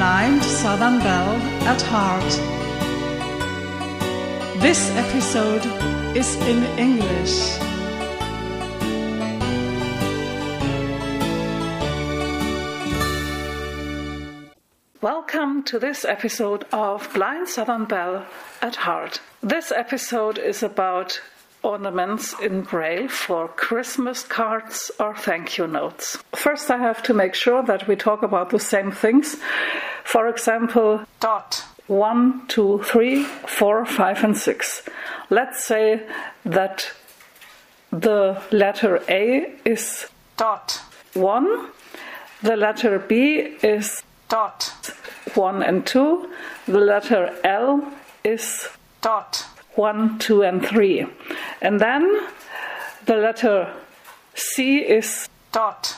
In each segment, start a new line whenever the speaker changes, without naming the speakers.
blind Southern belle at heart. This episode is in English. Welcome to this episode of Blind Southern Belle at Heart. This episode is about ornaments in Braille for Christmas cards or thank you notes. First, I have to make sure that we talk about the same things. For example, dot. One, two, three, four, five, and six. Let's say that the letter A is dot one, the letter B is dot one and two, the letter L is dot one, two, and three. And then the letter C is dot.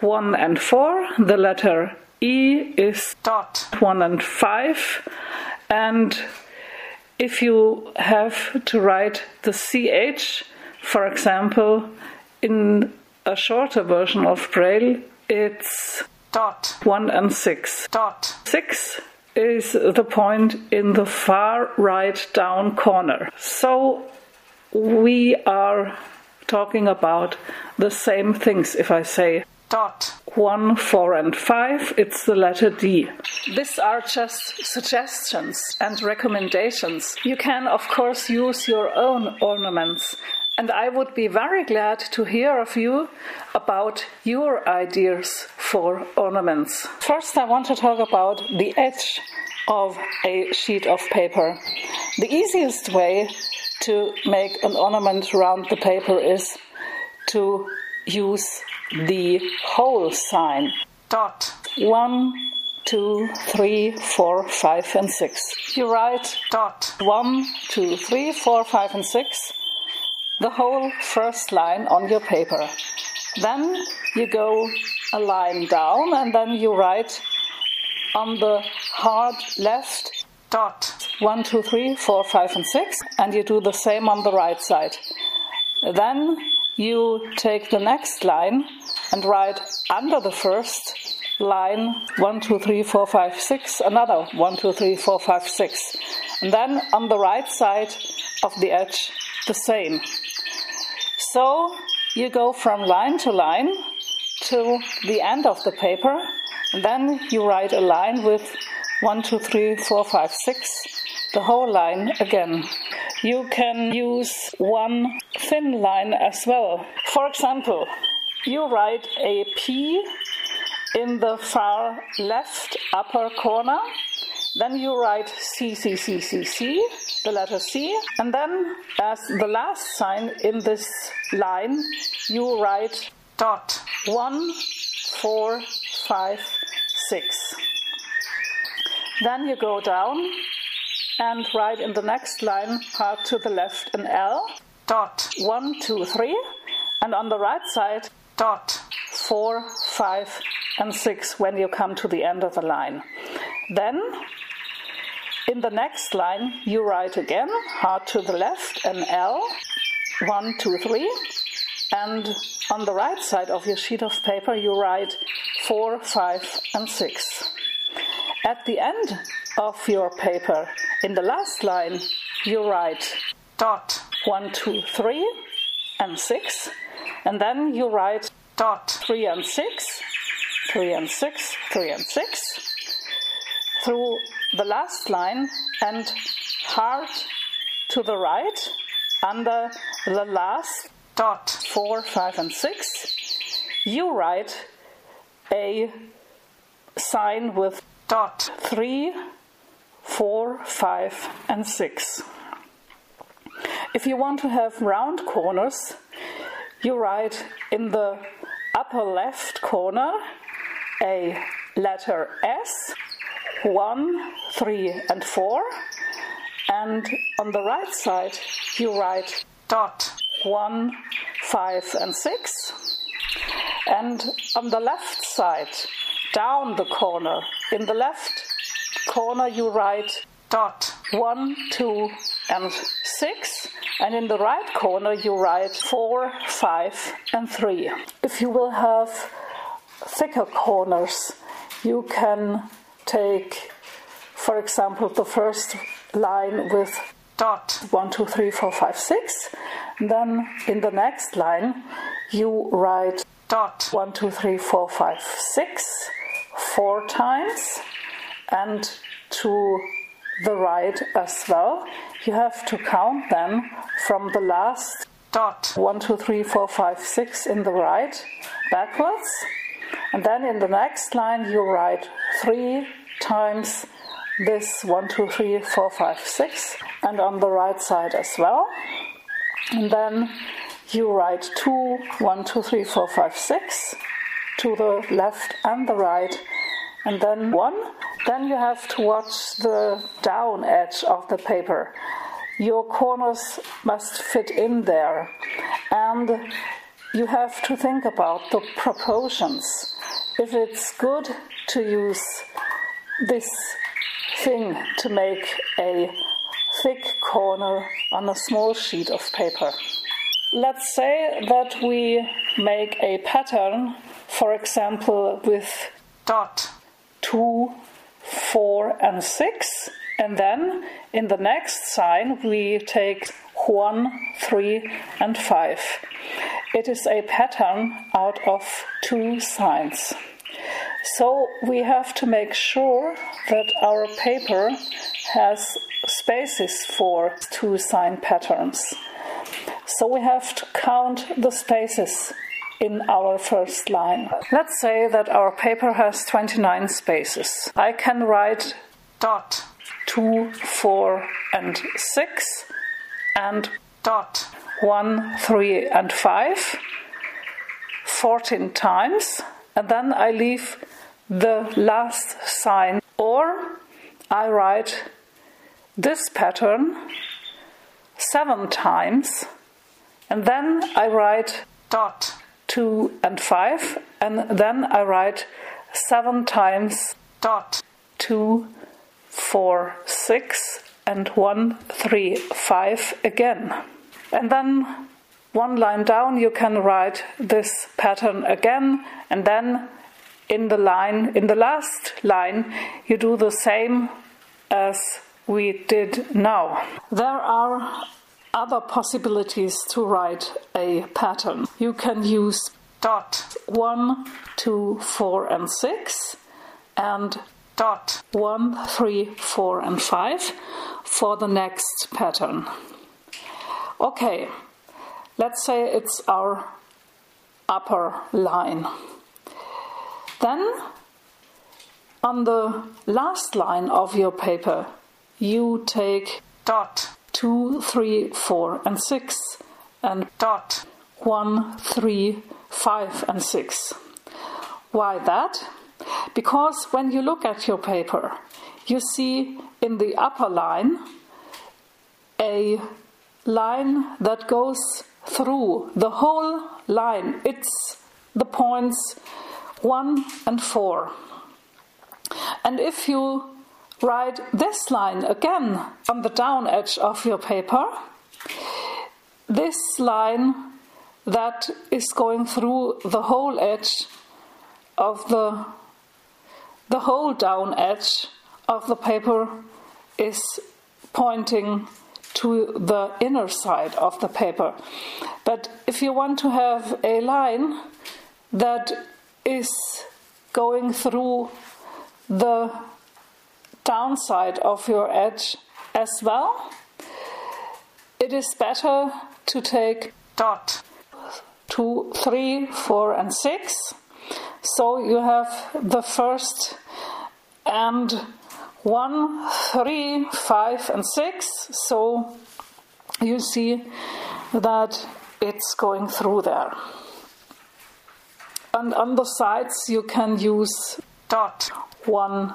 one and four, the letter E is dot. one and five, and if you have to write the CH, for example, in a shorter version of Braille, it's dot. one and six. Dot. Six is the point in the far right down corner. So we are talking about the same things if I say dot 1, 4, and 5, it's the letter D. These are just suggestions and recommendations. You can, of course, use your own ornaments. And I would be very glad to hear of you about your ideas for ornaments. First, I want to talk about the edge of a sheet of paper. The easiest way to make an ornament around the paper is to use the whole sign. Dot. One, two, three, four, five, and six. You write dot. One, two, three, four, five, and six. The whole first line on your paper. Then you go a line down and then you write on the hard left dot. One, two, three, four, five, and six. And you do the same on the right side. Then you take the next line and write under the first line 1, 2, 3, 4, 5, 6, another 1, 2, 3, 4, 5, 6. And then on the right side of the edge, the same. So you go from line to line to the end of the paper, and then you write a line with 1, 2, 3, 4, 5, 6, the whole line again. You can use one thin line as well. For example, you write a P in the far left upper corner. Then you write C, C, C, C, C, the letter C. And then, as the last sign in this line, you write dot. One, four, five, six. Then you go down and write in the next line, hard to the left, an L. Dot. One, two, three. And on the right side, dot. Four, five, and six when you come to the end of the line. Then, in the next line, you write again, hard to the left, an L. One, two, three. And on the right side of your sheet of paper, you write four, five, and six. At the end of your paper, in the last line, you write dot one, two, three, and six, and then you write dot three and six, three and six, three and six, through the last line, and hard to the right under the last dot. four, five, and six, you write a sign with dot. three, four, five, and six. If you want to have round corners, you write in the upper left corner a letter S, 1, 3, and 4, and on the right side you write dot 1, 5, and 6, and on the left side, down the corner, in the left corner you write dot 1, 2, and 6, and in the right corner you write 4, 5, and 3. If you will have thicker corners, you can take, for example, the first line with dot 1, 2, 3, 4, 5, 6. Then in the next line, you write dot 1, 2, 3, 4, 5, 6 four times and to the right as well. You have to count them from the last dot 1, 2, 3, 4, 5, 6 in the right backwards. And then in the next line, you write three times this 1, 2, 3, 4, 5, 6, and on the right side as well. And then you write 2, 1, 2, 3, 4, 5, 6 to the left and the right, and then 1. Then you have to watch the down edge of the paper. Your corners must fit in there, and you have to think about the proportions. If it's good to use this thing to make a thick corner on a small sheet of paper. Let's say that we make a pattern, for example, with dot 2, 4, and 6, and then in the next sign we take 1, 3, and 5. It is a pattern out of two signs. So we have to make sure that our paper has spaces for two sign patterns. So we have to count the spaces in our first line. Let's say that our paper has 29 spaces. I can write dot 2, 4, and 6 and dot 1, 3, and 5 14 times and then I leave the last sign or I write this pattern seven times and then I write dot. 2 and 5 and then I write seven times dot. two, four, six, and one, three, five again. And then one line down you can write this pattern again and then in the line in the last line you do the same as we did now. There are other possibilities to write a pattern. You can use dot 1 2 4 and 6 and dot 1 3 4 and 5 for the next pattern. Okay let's say it's our upper line then on the last line of your paper, you take dot 2, 3, 4, and 6, and dot 1, 3, 5, and 6. Why that? Because when you look at your paper, you see in the upper line a line that goes through the whole line. It's the points 1 and 4. And if you write this line again on the down edge of your paper, this line that is going through the whole edge of the the whole down edge of the paper is pointing to the inner side of the paper. But if you want to have a line that is going through the downside of your edge as well, it is better to take dot 2, 3, 4, and 6. So you have the first and 1, 3, 5, and 6. So you see that it's going through there. And on the sides, you can use dot. 1,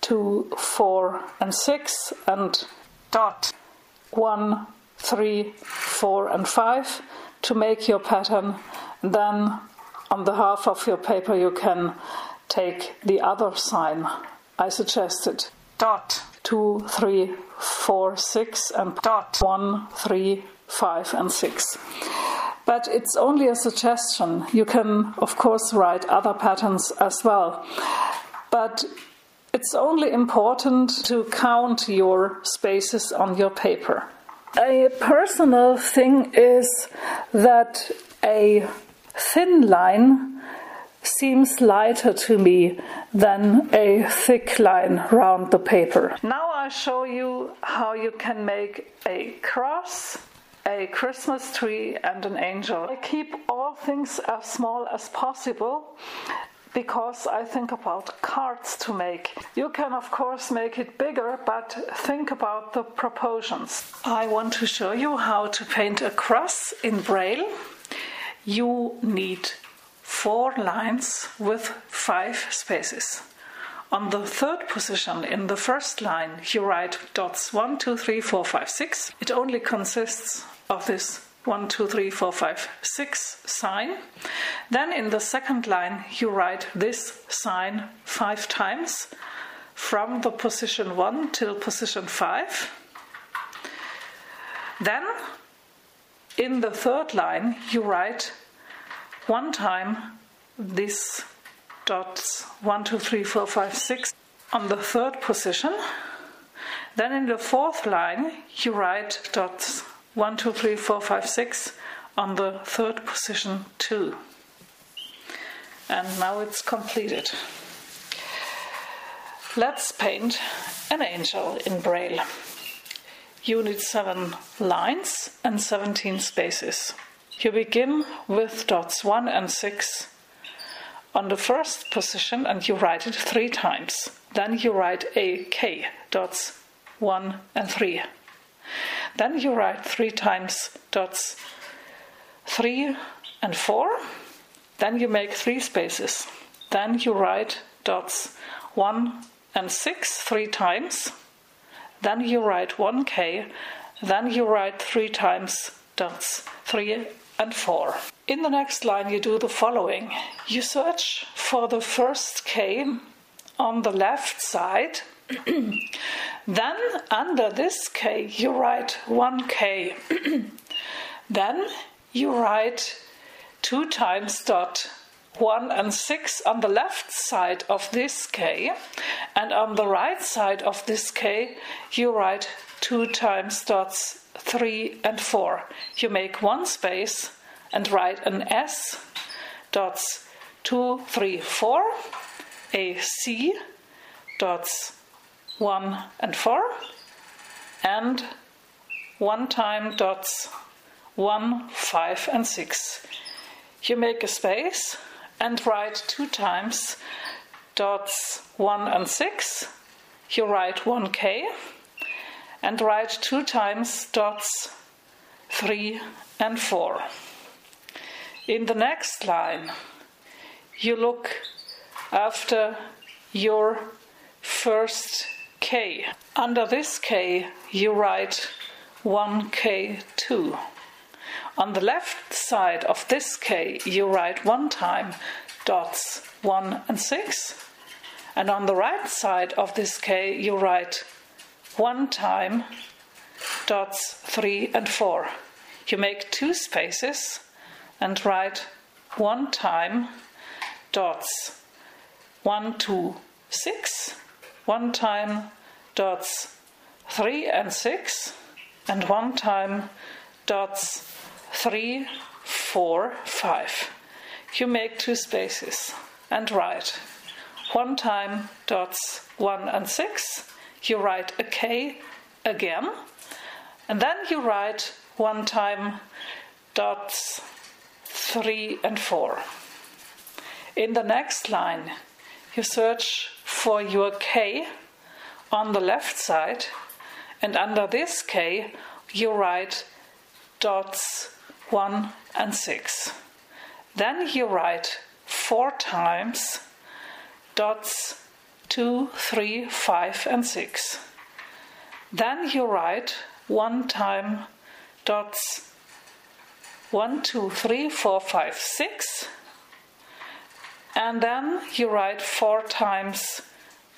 2, 4, and 6, and dot. 1, 3, 4, and 5 to make your pattern. Then on the half of your paper, you can take the other sign I suggested. Dot. 2, 3, 4, 6, and dot. 1, 3, 5, and 6. But it's only a suggestion. You can, of course, write other patterns as well. But It's only important to count your spaces on your paper. A personal thing is that a thin line seems lighter to me than a thick line round the paper. Now I show you how you can make a cross, a Christmas tree, and an angel. I keep all things as small as possible because I think about cards to make. You can, of course, make it bigger, but think about the proportions. I want to show you how to paint a cross in Braille. You need four lines with five spaces. On the third position in the first line, you write dots 1, 2, 3, 4, 5, 6. It only consists of this 1, 2, 3, 4, 5, 6 sign. Then in the second line, you write this sign five times from the position 1 till position 5. Then in the third line, you write one time this dots 1, 2, 3, 4, 5, 6 on the third position. Then in the fourth line, you write dots 1, 2, 3, 4, 5, 6 on the third position 2. And now it's completed. Let's paint an angel in Braille. You need 7 lines and 17 spaces. You begin with dots 1 and 6 on the first position and you write it three times. Then you write a k dots 1 and 3. Then you write three times dots 3 and 4. Then you make three spaces. Then you write dots 1 and 6 three times. Then you write 1k. Then you write three times dots 3 and 4. In the next line, you do the following you search for the first k on the left side then under this K you write 1K. then you write 2 times dot 1 and 6 on the left side of this K, and on the right side of this K you write 2 times dots 3 and 4. You make one space and write an S dots 2, 3, 4, a C dots 1 and 4 and 1 time dots 1, 5 and 6. You make a space and write 2 times dots 1 and 6. You write 1k and write 2 times dots 3 and 4. In the next line, you look after your first K. Under this K, you write 1K2. On the left side of this K, you write one time dots 1 and 6. And on the right side of this K, you write one time dots 3 and 4. You make two spaces and write one time dots 1, 2, 6 one time dots 3 and 6, and one time dots 3, 4, 5. You make two spaces and write one time dots 1 and 6, you write a K again, and then you write one time dots 3 and 4. In the next line, you search for your K on the left side, and under this K you write dots 1 and 6. Then you write four times dots 2, 3, 5, and 6. Then you write one time dots 1, 2, 3, 4, 5, 6 and then you write four times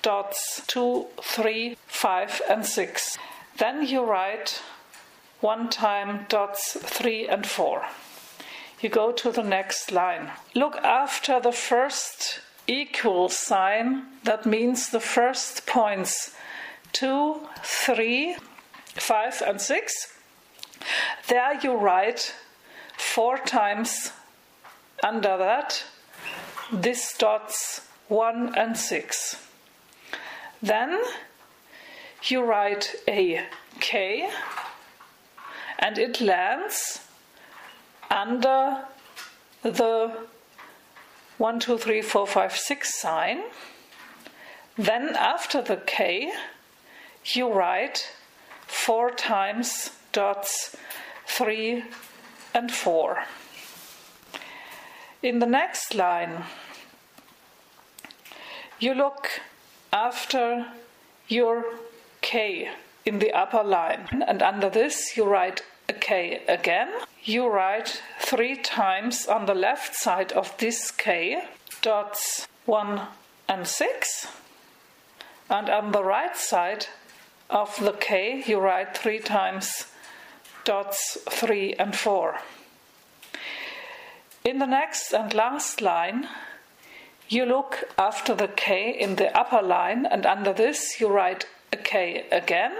dots 2, 3, 5, and 6. Then you write one time dots 3 and 4. You go to the next line. Look after the first equal sign, that means the first points 2, 3, 5, and 6. There you write four times under that this dots 1 and 6. Then you write a K and it lands under the 1, 2, 3, 4, 5, 6 sign. Then after the K, you write four times dots 3 and 4. In the next line, you look after your K in the upper line, and under this you write a K again. You write three times on the left side of this K dots 1 and 6, and on the right side of the K you write three times dots 3 and 4. In the next and last line, you look after the K in the upper line, and under this you write a K again,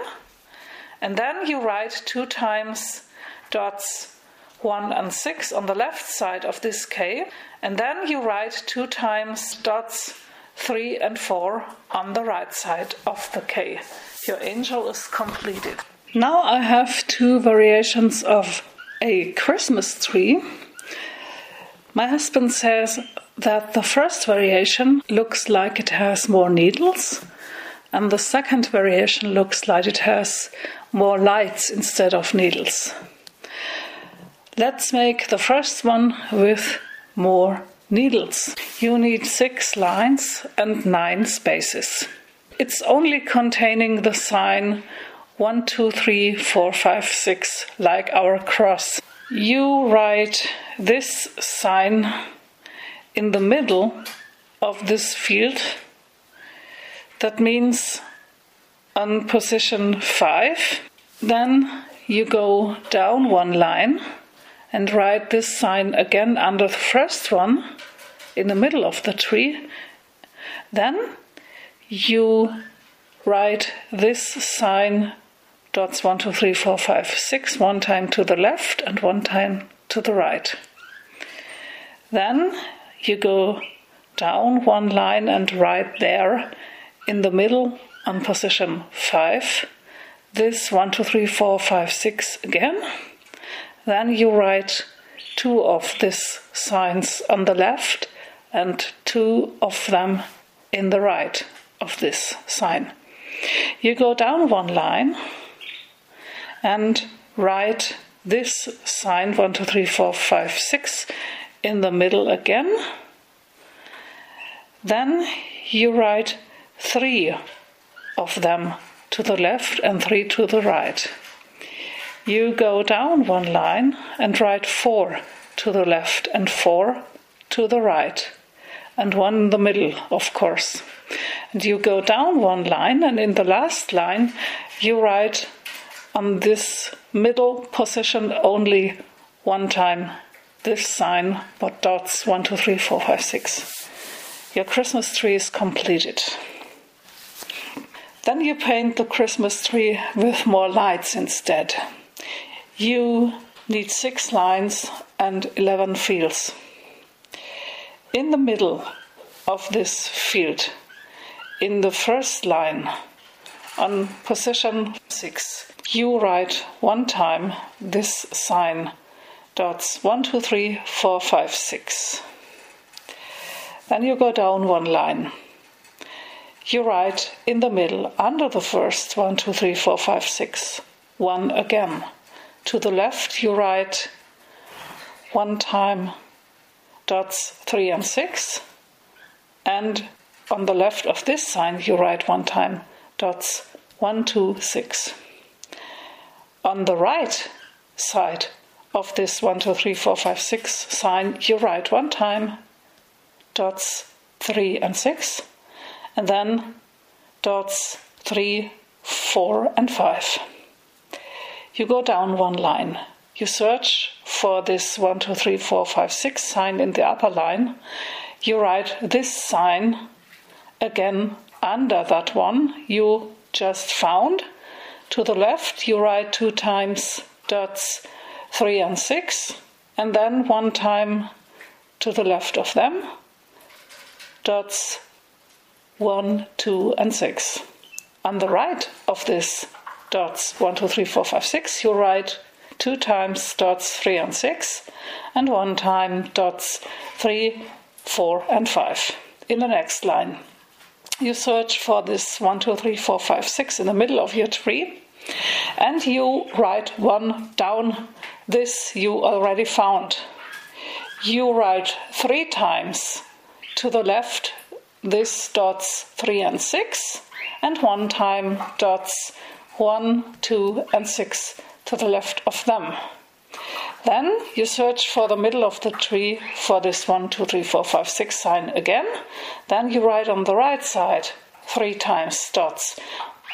and then you write two times dots 1 and 6 on the left side of this K, and then you write two times dots 3 and 4 on the right side of the K. Your angel is completed. Now I have two variations of a Christmas tree. My husband says that the first variation looks like it has more needles, and the second variation looks like it has more lights instead of needles. Let's make the first one with more needles. You need six lines and nine spaces. It's only containing the sign 1, 2, 3, 4, 5, 6, like our cross. You write this sign in the middle of this field. That means on position 5. Then you go down one line and write this sign again under the first one in the middle of the tree. Then you write this sign dots 1, 2, 3, 4, 5, 6, one time to the left and one time to the right. Then you go down one line and write there in the middle on position 5 this 1, 2, 3, 4, 5, 6 again. Then you write two of these signs on the left and two of them in the right of this sign. You go down one line and write this sign 1, 2, 3, 4, 5, 6 in the middle again. Then you write three of them to the left and three to the right. You go down one line and write four to the left and four to the right, and one in the middle, of course. And you go down one line, and in the last line, you write on this middle position only one time this sign, but dots 1, 2, 3, 4, 5, 6. Your Christmas tree is completed. Then you paint the Christmas tree with more lights instead. You need six lines and 11 fields. In the middle of this field, in the first line, on position 6, you write one time this sign dots 1, 2, 3, 4, 5, 6. Then you go down one line. You write in the middle under the first 1, 2, 3, 4, 5, 6, 1 again. To the left, you write one time dots 3 and 6, and on the left of this sign, you write one time dots 1, 2, 6 on the right side of this 1, 2, 3, 4, 5, 6 sign, you write one time dots 3 and 6, and then dots 3, 4, and 5. You go down one line. You search for this 1, 2, 3, 4, 5, 6 sign in the upper line. you write this sign again under that one you just found. To the left, you write two times dots 3 and 6, and then one time to the left of them, dots 1, 2, and 6. On the right of this dots 1, 2, 3, 4, 5, 6, you write two times dots 3 and 6, and one time dots 3, 4, and 5 in the next line. You search for this 1, 2, 3, 4, 5, 6 in the middle of your tree, and you write one down. This you already found. You write three times to the left this dots 3 and 6, and one time dots 1, 2, and 6 to the left of them. Then you search for the middle of the tree for this 1, 2, 3, 4, 5, 6 sign again. Then you write on the right side three times dots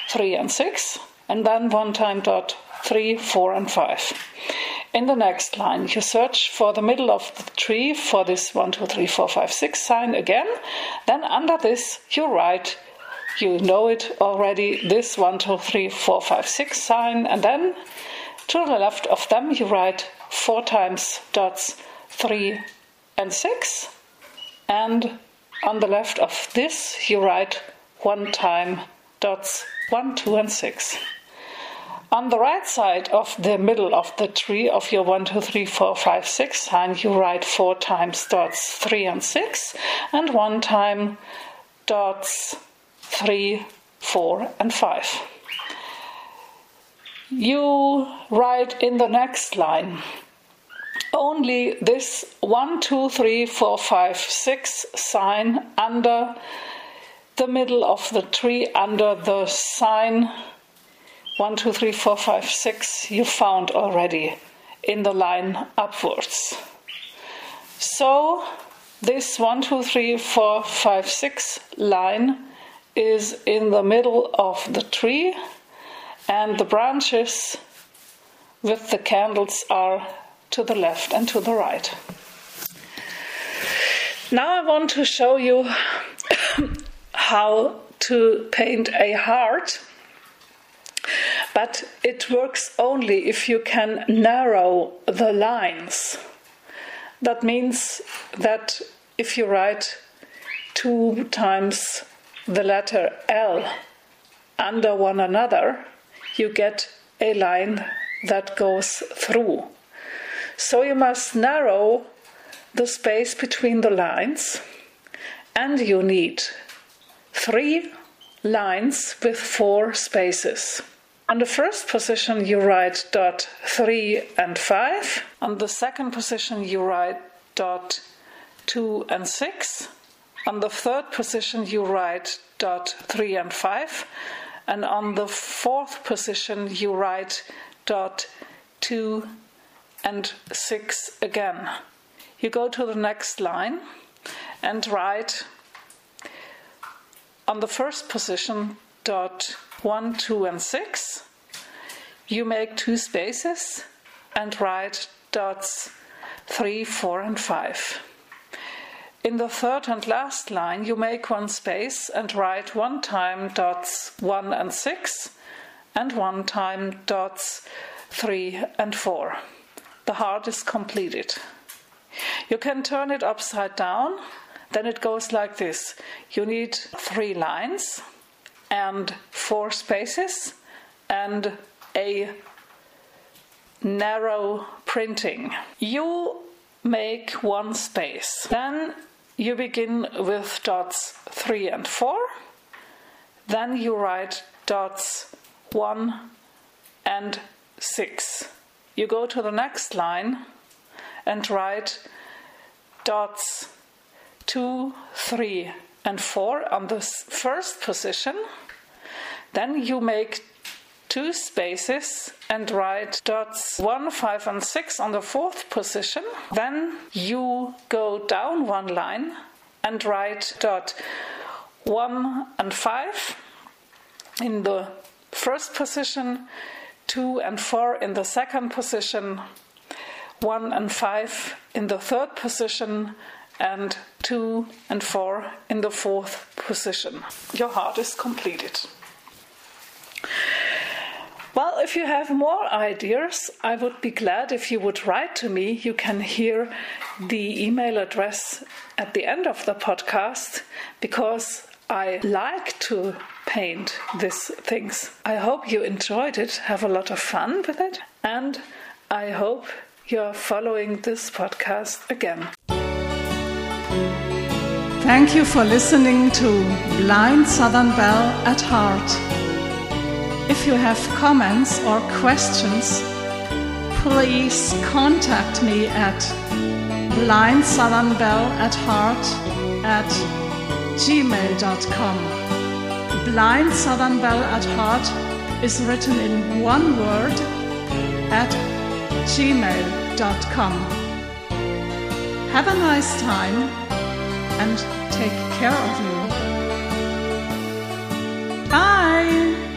3 and 6, and then one time dot 3, 4, and 5. In the next line, you search for the middle of the tree for this 1, 2, 3, 4, 5, 6 sign again. Then under this, you write, you know it already, this 1, 2, 3, 4, 5, 6 sign, and then to the left of them, you write four times dots 3 and 6, and on the left of this, you write one time dots 1, 2, and 6. On the right side of the middle of the tree of your 1, 2, 3, 4, 5, 6 sign, you write four times dots 3 and 6, and one time dots 3, 4, and 5. You write in the next line only this 1, 2, 3, 4, 5, 6 sign under the middle of the tree, under the sign one, two, three, four, five, six you found already in the line upwards. So this one, two, three, four, five, six line is in the middle of the tree, and the branches with the candles are to the left and to the right. Now I want to show you how to paint a heart but it works only if you can narrow the lines. That means that if you write two times the letter L under one another, you get a line that goes through. So you must narrow the space between the lines, and you need three lines with four spaces. On the first position, you write dot 3 and 5. On the second position, you write dot 2 and 6. On the third position, you write dot 3 and 5. And on the fourth position, you write dot 2 and 6 again. You go to the next line and write on the first position dot 1, 2, and 6. You make two spaces and write dots 3, 4, and 5. In the third and last line, you make one space and write one time dots 1 and 6 and one time dots 3 and 4. The heart is completed. You can turn it upside down, then it goes like this. You need three lines and four spaces and a narrow printing. You make one space. Then you begin with dots 3 and 4. Then you write dots 1 and 6. You go to the next line and write dots 2, 3, and 4 on the first position. Then you make two spaces and write dots 1, 5, and 6 on the fourth position. Then you go down one line and write dot 1 and 5 in the first position, 2 and 4 in the second position, 1 and 5 in the third position, and 2 and 4 in the fourth position. Your heart is completed. Well, if you have more ideas, I would be glad if you would write to me. You can hear the email address at the end of the podcast because I like to paint these things. I hope you enjoyed it, have a lot of fun with it, and I hope you're following this podcast again. Thank you for listening to Blind Southern Belle at Heart. If you have comments or questions, please contact me at blindsouthernbelle at heart at gmail.com. Blind Southern Belle at Heart is written in one word at gmail.com. Have a nice time and take care of you. Bye!